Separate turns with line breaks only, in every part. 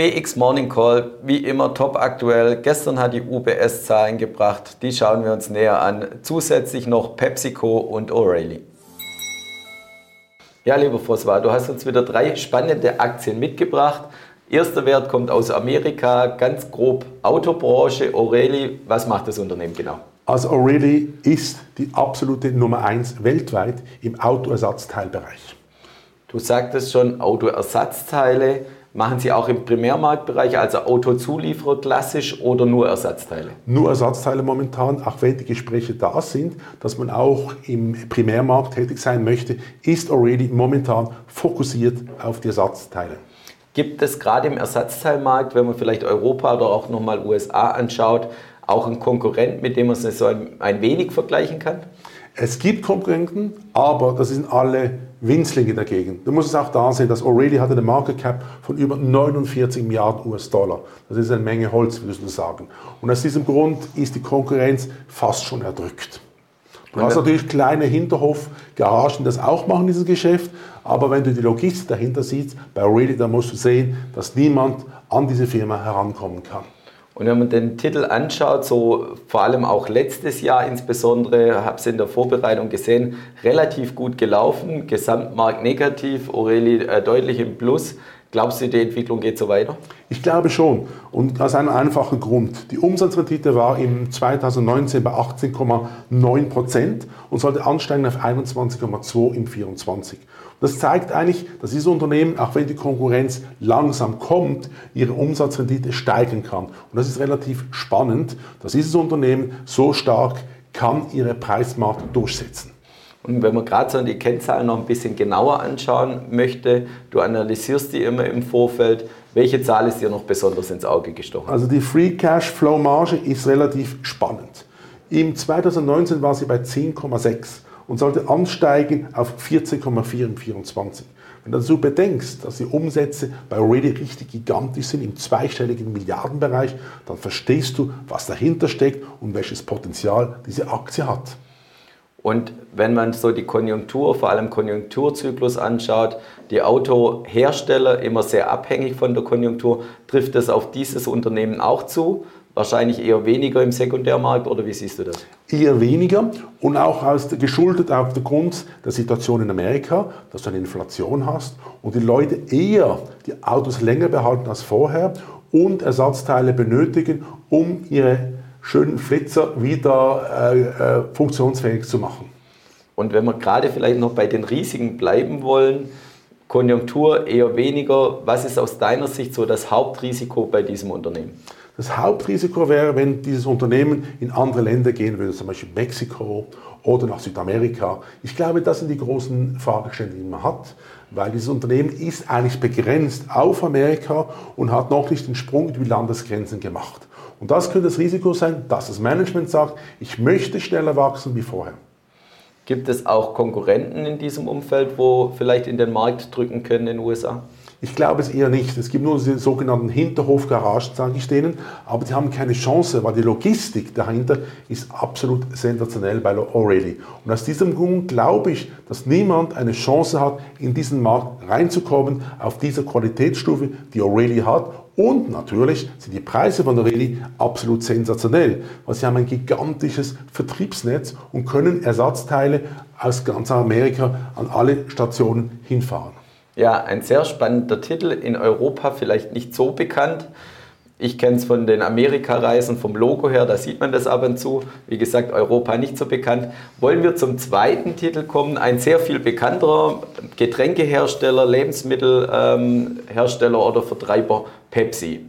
BX Morning Call, wie immer top aktuell. Gestern hat die UBS Zahlen gebracht, die schauen wir uns näher an. Zusätzlich noch PepsiCo und O'Reilly. Ja, lieber François, du hast uns wieder drei spannende Aktien mitgebracht. Erster Wert kommt aus Amerika, ganz grob Autobranche. O'Reilly, was macht das Unternehmen genau?
Also O'Reilly ist die absolute Nummer 1 weltweit im Autoersatzteilbereich.
Du sagtest schon, Autoersatzteile. Machen Sie auch im Primärmarktbereich, also Autozulieferer klassisch oder nur Ersatzteile?
Nur Ersatzteile momentan, auch wenn die Gespräche da sind, dass man auch im Primärmarkt tätig sein möchte, ist Already momentan fokussiert auf die Ersatzteile.
Gibt es gerade im Ersatzteilmarkt, wenn man vielleicht Europa oder auch nochmal USA anschaut, auch einen Konkurrent, mit dem man es so ein, ein wenig vergleichen kann?
Es gibt Konkurrenten, aber das sind alle Winzlinge dagegen. Du musst es auch da sehen, dass O'Reilly hatte eine Market Cap von über 49 Milliarden US-Dollar. Das ist eine Menge Holz, würdest du sagen. Und aus diesem Grund ist die Konkurrenz fast schon erdrückt. Du hast natürlich kleine Hinterhof-Garagen, das auch machen, dieses Geschäft. Aber wenn du die Logistik dahinter siehst, bei O'Reilly, dann musst du sehen, dass niemand an diese Firma herankommen kann.
Und wenn man den Titel anschaut, so vor allem auch letztes Jahr insbesondere, habe es in der Vorbereitung gesehen, relativ gut gelaufen, Gesamtmarkt negativ, Aurelie äh, deutlich im Plus. Glaubst du, die Entwicklung geht so weiter?
Ich glaube schon. Und aus einem einfachen Grund. Die Umsatzrendite war im 2019 bei 18,9 Prozent und sollte ansteigen auf 21,2 im 2024. Das zeigt eigentlich, dass dieses Unternehmen, auch wenn die Konkurrenz langsam kommt, ihre Umsatzrendite steigern kann. Und das ist relativ spannend, dass dieses Unternehmen so stark kann ihre Preismarkt durchsetzen.
Und wenn man gerade so die Kennzahlen noch ein bisschen genauer anschauen möchte, du analysierst die immer im Vorfeld, welche Zahl ist dir noch besonders ins Auge gestochen?
Also die Free Cash Flow Marge ist relativ spannend. Im 2019 war sie bei 10,6 und sollte ansteigen auf 14,4 im 24. Wenn du dazu bedenkst, dass die Umsätze bei Already richtig gigantisch sind, im zweistelligen Milliardenbereich, dann verstehst du, was dahinter steckt und welches Potenzial diese Aktie hat.
Und wenn man so die Konjunktur, vor allem Konjunkturzyklus anschaut, die Autohersteller immer sehr abhängig von der Konjunktur, trifft das auf dieses Unternehmen auch zu? Wahrscheinlich eher weniger im Sekundärmarkt oder wie siehst du das?
Eher weniger und auch aus, geschuldet auf der Grund der Situation in Amerika, dass du eine Inflation hast und die Leute eher die Autos länger behalten als vorher und Ersatzteile benötigen, um ihre schönen Flitzer wieder äh, äh, funktionsfähig zu machen.
Und wenn wir gerade vielleicht noch bei den Risiken bleiben wollen, Konjunktur eher weniger, was ist aus deiner Sicht so das Hauptrisiko bei diesem Unternehmen?
Das Hauptrisiko wäre, wenn dieses Unternehmen in andere Länder gehen würde, zum Beispiel Mexiko oder nach Südamerika. Ich glaube, das sind die großen Fragestellungen, die man hat, weil dieses Unternehmen ist eigentlich begrenzt auf Amerika und hat noch nicht den Sprung über die Landesgrenzen gemacht. Und das könnte das Risiko sein, dass das Management sagt, ich möchte schneller wachsen wie vorher.
Gibt es auch Konkurrenten in diesem Umfeld, wo vielleicht in den Markt drücken können in den USA?
Ich glaube es eher nicht. Es gibt nur die sogenannten Hinterhofgaragen, sage ich denen, aber die haben keine Chance, weil die Logistik dahinter ist absolut sensationell bei O'Reilly. Und aus diesem Grund glaube ich, dass niemand eine Chance hat, in diesen Markt reinzukommen auf dieser Qualitätsstufe, die O'Reilly hat. Und natürlich sind die Preise von O'Reilly absolut sensationell, weil sie haben ein gigantisches Vertriebsnetz und können Ersatzteile aus ganz Amerika an alle Stationen hinfahren.
Ja, ein sehr spannender Titel, in Europa vielleicht nicht so bekannt. Ich kenne es von den Amerika-Reisen vom Logo her, da sieht man das ab und zu. Wie gesagt, Europa nicht so bekannt. Wollen wir zum zweiten Titel kommen? Ein sehr viel bekannterer Getränkehersteller, Lebensmittelhersteller oder Vertreiber Pepsi.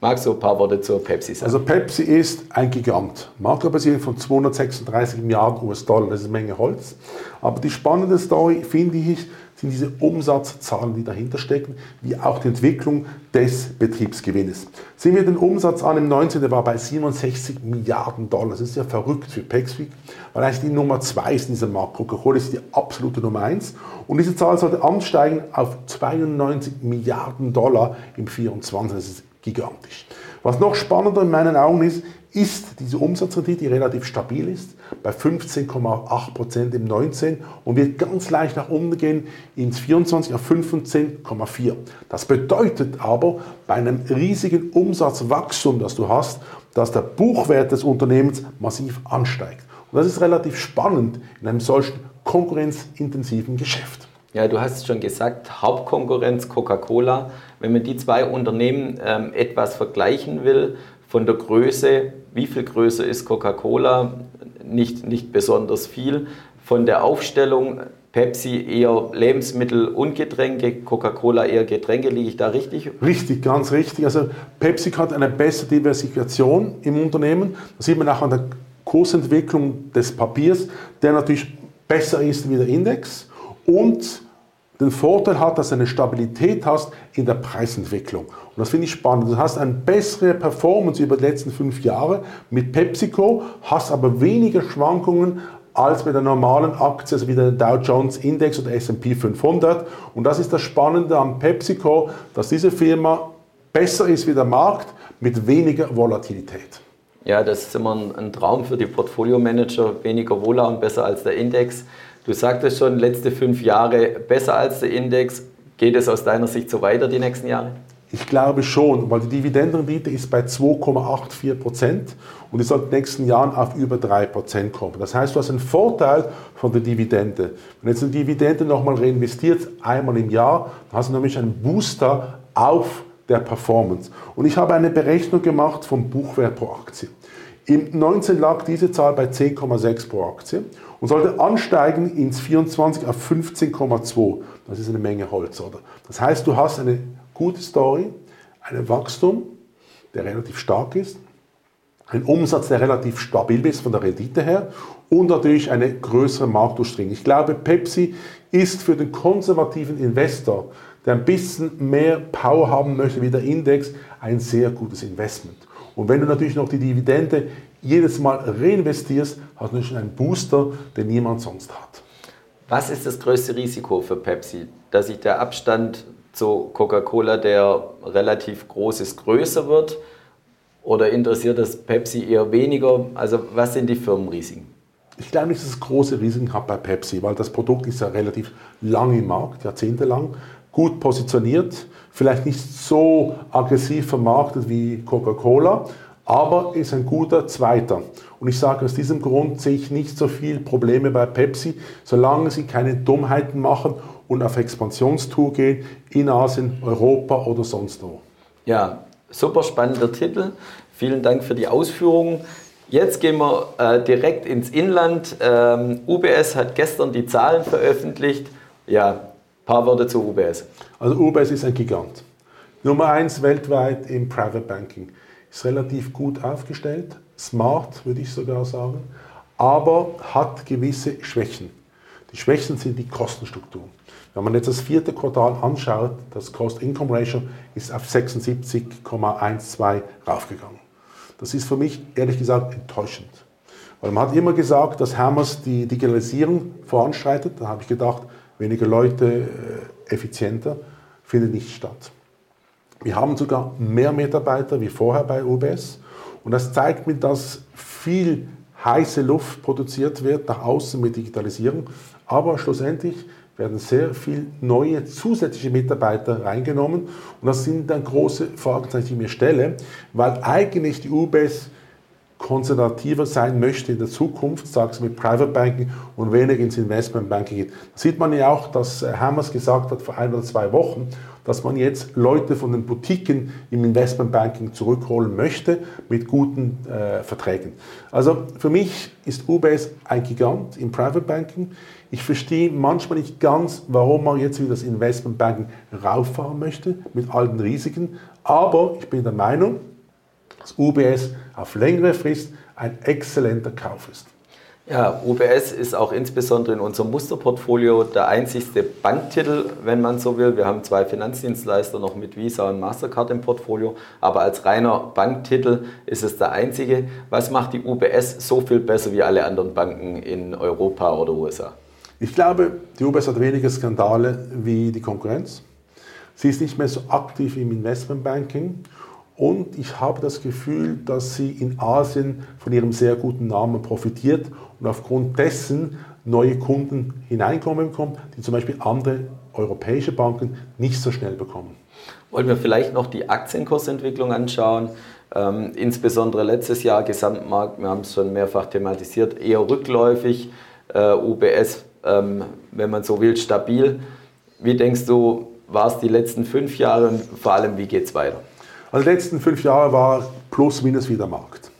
Magst du ein paar Worte zur Pepsi sagen?
Also Pepsi ist ein Gigant. Marktkapazität von 236 Milliarden US-Dollar, das ist eine Menge Holz. Aber die spannende Story, finde ich, sind diese Umsatzzahlen, die dahinter stecken, wie auch die Entwicklung des Betriebsgewinnes. Sehen wir den Umsatz an im 19. Der war bei 67 Milliarden Dollar. Das ist ja verrückt für Pepsi, weil eigentlich die Nummer 2 ist in diesem Markt. Coca-Cola ist die absolute Nummer 1. Und diese Zahl sollte ansteigen auf 92 Milliarden Dollar im 24. Das ist gigantisch. Was noch spannender in meinen Augen ist, ist diese Umsatzrendite, die relativ stabil ist, bei 15,8% im 19 und wird ganz leicht nach unten gehen ins 24 auf 15,4. Das bedeutet aber bei einem riesigen Umsatzwachstum, das du hast, dass der Buchwert des Unternehmens massiv ansteigt. Und das ist relativ spannend in einem solchen konkurrenzintensiven Geschäft.
Ja, du hast es schon gesagt, Hauptkonkurrenz Coca-Cola. Wenn man die zwei Unternehmen ähm, etwas vergleichen will, von der Größe, wie viel größer ist Coca-Cola? Nicht, nicht besonders viel. Von der Aufstellung, Pepsi eher Lebensmittel und Getränke, Coca-Cola eher Getränke, liege ich da richtig?
Richtig, ganz richtig. Also Pepsi hat eine bessere Diversifikation im Unternehmen. Das sieht man auch an der Kursentwicklung des Papiers, der natürlich besser ist wie der Index und den Vorteil hat, dass du eine Stabilität hast in der Preisentwicklung. Und das finde ich spannend. Du hast eine bessere Performance über die letzten fünf Jahre mit PepsiCo, hast aber weniger Schwankungen als bei der normalen Aktie, also wie der Dow Jones Index oder S&P 500. Und das ist das Spannende am PepsiCo, dass diese Firma besser ist wie der Markt mit weniger Volatilität.
Ja, das ist immer ein Traum für die Portfolio-Manager, weniger Wohler und besser als der Index. Du sagtest schon, letzte fünf Jahre besser als der Index. Geht es aus deiner Sicht so weiter die nächsten Jahre?
Ich glaube schon, weil die Dividendenrendite ist bei 2,84 Prozent und die soll in den nächsten Jahren auf über 3 Prozent kommen. Das heißt, du hast einen Vorteil von der Dividende. Wenn jetzt eine Dividende nochmal reinvestiert, einmal im Jahr, dann hast du nämlich einen Booster auf der Performance. Und ich habe eine Berechnung gemacht vom Buchwert pro Aktie. Im 19 lag diese Zahl bei 10,6 pro Aktie und sollte ansteigen ins 24 auf 15,2. Das ist eine Menge Holz, oder? Das heißt, du hast eine gute Story, ein Wachstum, der relativ stark ist, ein Umsatz, der relativ stabil ist von der Rendite her und natürlich eine größere Marktdurchdringung. Ich glaube, Pepsi ist für den konservativen Investor, der ein bisschen mehr Power haben möchte wie der Index, ein sehr gutes Investment. Und wenn du natürlich noch die Dividende jedes Mal reinvestierst, hast du schon einen Booster, den niemand sonst hat.
Was ist das größte Risiko für Pepsi? Dass sich der Abstand zu Coca-Cola, der relativ groß ist, größer wird? Oder interessiert das Pepsi eher weniger? Also was sind die Firmenrisiken?
Ich glaube nicht, dass es große Risiken hat bei Pepsi, weil das Produkt ist ja relativ lang im Markt, jahrzehntelang, gut positioniert, vielleicht nicht so aggressiv vermarktet wie Coca-Cola, aber ist ein guter Zweiter. Und ich sage, aus diesem Grund sehe ich nicht so viele Probleme bei Pepsi, solange sie keine Dummheiten machen und auf Expansionstour gehen in Asien, Europa oder sonst wo.
Ja, super spannender Titel. Vielen Dank für die Ausführungen. Jetzt gehen wir äh, direkt ins Inland. Ähm, UBS hat gestern die Zahlen veröffentlicht. Ja, ein paar Worte zu UBS.
Also UBS ist ein Gigant. Nummer eins weltweit im Private Banking. Ist relativ gut aufgestellt, smart würde ich sogar sagen, aber hat gewisse Schwächen. Die Schwächen sind die Kostenstruktur. Wenn man jetzt das vierte Quartal anschaut, das Cost-Income-Ratio ist auf 76,12 raufgegangen. Das ist für mich ehrlich gesagt enttäuschend. Weil man hat immer gesagt, dass Hermes die Digitalisierung voranschreitet. Da habe ich gedacht, weniger Leute, äh, effizienter, findet nicht statt. Wir haben sogar mehr Mitarbeiter wie vorher bei UBS. Und das zeigt mir, dass viel heiße Luft produziert wird nach außen mit Digitalisierung. Aber schlussendlich werden sehr viele neue zusätzliche Mitarbeiter reingenommen. Und das sind dann große Fragen, die ich mir stelle, weil eigentlich die UBS konservativer sein möchte in der Zukunft, sagst mit Private Banking und weniger ins Investment Banking geht. Da sieht man ja auch, dass Hammers gesagt hat vor ein oder zwei Wochen, dass man jetzt Leute von den Boutiquen im Investment Banking zurückholen möchte mit guten äh, Verträgen. Also für mich ist UBS ein Gigant im Private Banking. Ich verstehe manchmal nicht ganz, warum man jetzt wieder das Investment Banking rauffahren möchte mit all den Risiken. Aber ich bin der Meinung, dass UBS auf längere Frist ein exzellenter Kauf ist.
Ja, UBS ist auch insbesondere in unserem Musterportfolio der einzigste Banktitel, wenn man so will. Wir haben zwei Finanzdienstleister noch mit Visa und Mastercard im Portfolio, aber als reiner Banktitel ist es der einzige. Was macht die UBS so viel besser wie alle anderen Banken in Europa oder USA?
Ich glaube, die UBS hat weniger Skandale wie die Konkurrenz. Sie ist nicht mehr so aktiv im Investmentbanking Und ich habe das Gefühl, dass sie in Asien von ihrem sehr guten Namen profitiert und aufgrund dessen neue Kunden hineinkommen bekommt, die zum Beispiel andere europäische Banken nicht so schnell bekommen.
Wollen wir vielleicht noch die Aktienkursentwicklung anschauen? Ähm, insbesondere letztes Jahr Gesamtmarkt, wir haben es schon mehrfach thematisiert, eher rückläufig. Äh, UBS, ähm, wenn man so will, stabil. Wie denkst du, war es die letzten fünf Jahre und vor allem, wie geht es weiter?
Also die letzten fünf Jahre war plus minus wie der Markt.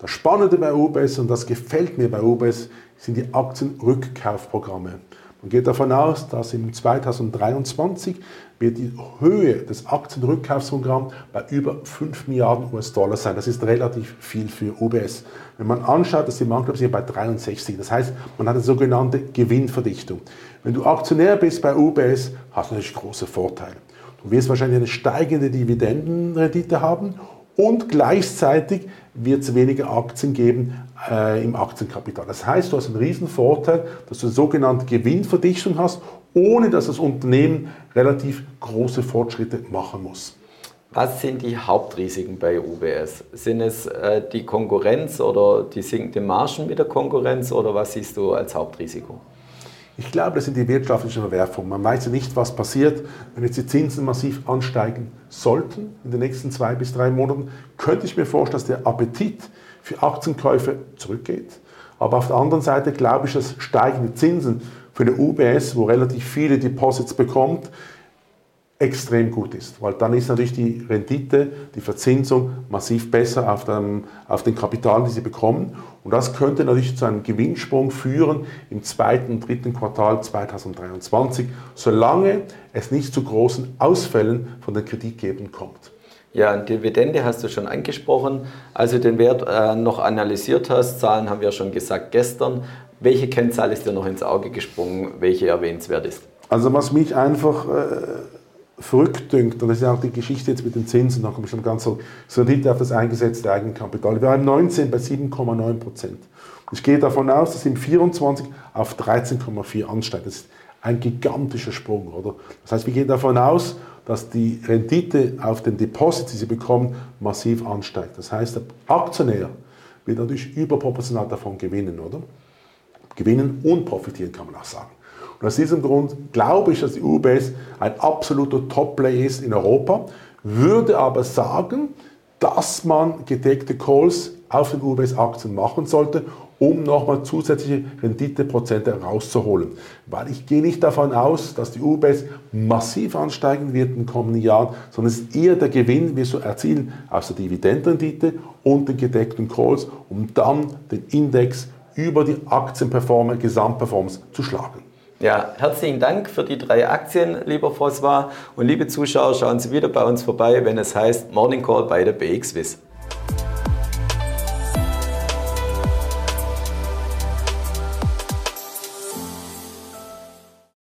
Das Spannende bei UBS, und das gefällt mir bei UBS, sind die Aktienrückkaufprogramme. Man geht davon aus, dass im 2023 wird die Höhe des Aktienrückkaufsprogramms bei über 5 Milliarden US-Dollar sein. Das ist relativ viel für UBS. Wenn man anschaut, dass die Marktkapitalisierung bei 63. Das heißt, man hat eine sogenannte Gewinnverdichtung. Wenn du Aktionär bist bei UBS, hast du natürlich große Vorteile. Du wirst wahrscheinlich eine steigende Dividendenrendite haben und gleichzeitig wird es weniger Aktien geben äh, im Aktienkapital. Das heißt, du hast einen riesen Vorteil, dass du eine sogenannte Gewinnverdichtung hast, ohne dass das Unternehmen relativ große Fortschritte machen muss.
Was sind die Hauptrisiken bei UBS? Sind es äh, die Konkurrenz oder die sinkende Margen mit der Konkurrenz oder was siehst du als Hauptrisiko?
Ich glaube, das sind die wirtschaftlichen Verwerfungen. Man weiß ja nicht, was passiert, wenn jetzt die Zinsen massiv ansteigen sollten in den nächsten zwei bis drei Monaten. Könnte ich mir vorstellen, dass der Appetit für Aktienkäufe zurückgeht. Aber auf der anderen Seite glaube ich, dass steigende Zinsen für eine UBS, wo relativ viele Deposits bekommt, extrem gut ist, weil dann ist natürlich die Rendite, die Verzinsung massiv besser auf, dem, auf den Kapitalen, die sie bekommen. Und das könnte natürlich zu einem Gewinnsprung führen im zweiten und dritten Quartal 2023, solange es nicht zu großen Ausfällen von den Kreditgebern kommt.
Ja, Dividende hast du schon angesprochen. Also den Wert äh, noch analysiert hast, Zahlen haben wir schon gesagt gestern. Welche Kennzahl ist dir noch ins Auge gesprungen, welche erwähnenswert ist?
Also was mich einfach äh, verrückt dünkt, und das ist auch die Geschichte jetzt mit den Zinsen, da komme ich schon ganz so, Rendite auf das eingesetzte Eigenkapital. Wir haben 19 bei 7,9 Prozent. Ich gehe davon aus, dass im 24 auf 13,4 ansteigt. Das ist ein gigantischer Sprung, oder? Das heißt, wir gehen davon aus, dass die Rendite auf den Deposits, die sie bekommen, massiv ansteigt. Das heißt, der Aktionär wird natürlich überproportional davon gewinnen, oder? Gewinnen und profitieren, kann man auch sagen. Und aus diesem Grund glaube ich, dass die UBS ein absoluter Top-Play ist in Europa, würde aber sagen, dass man gedeckte Calls auf den UBS-Aktien machen sollte, um nochmal zusätzliche Renditeprozente rauszuholen. Weil ich gehe nicht davon aus, dass die UBS massiv ansteigen wird in den kommenden Jahren, sondern es ist eher der Gewinn, wir so erzielen aus der Dividendenrendite und den gedeckten Calls, um dann den Index über die Aktienperformance, Gesamtperformance zu schlagen.
Ja, herzlichen Dank für die drei Aktien, lieber François. Und liebe Zuschauer, schauen Sie wieder bei uns vorbei, wenn es heißt Morning Call bei der BXWIS.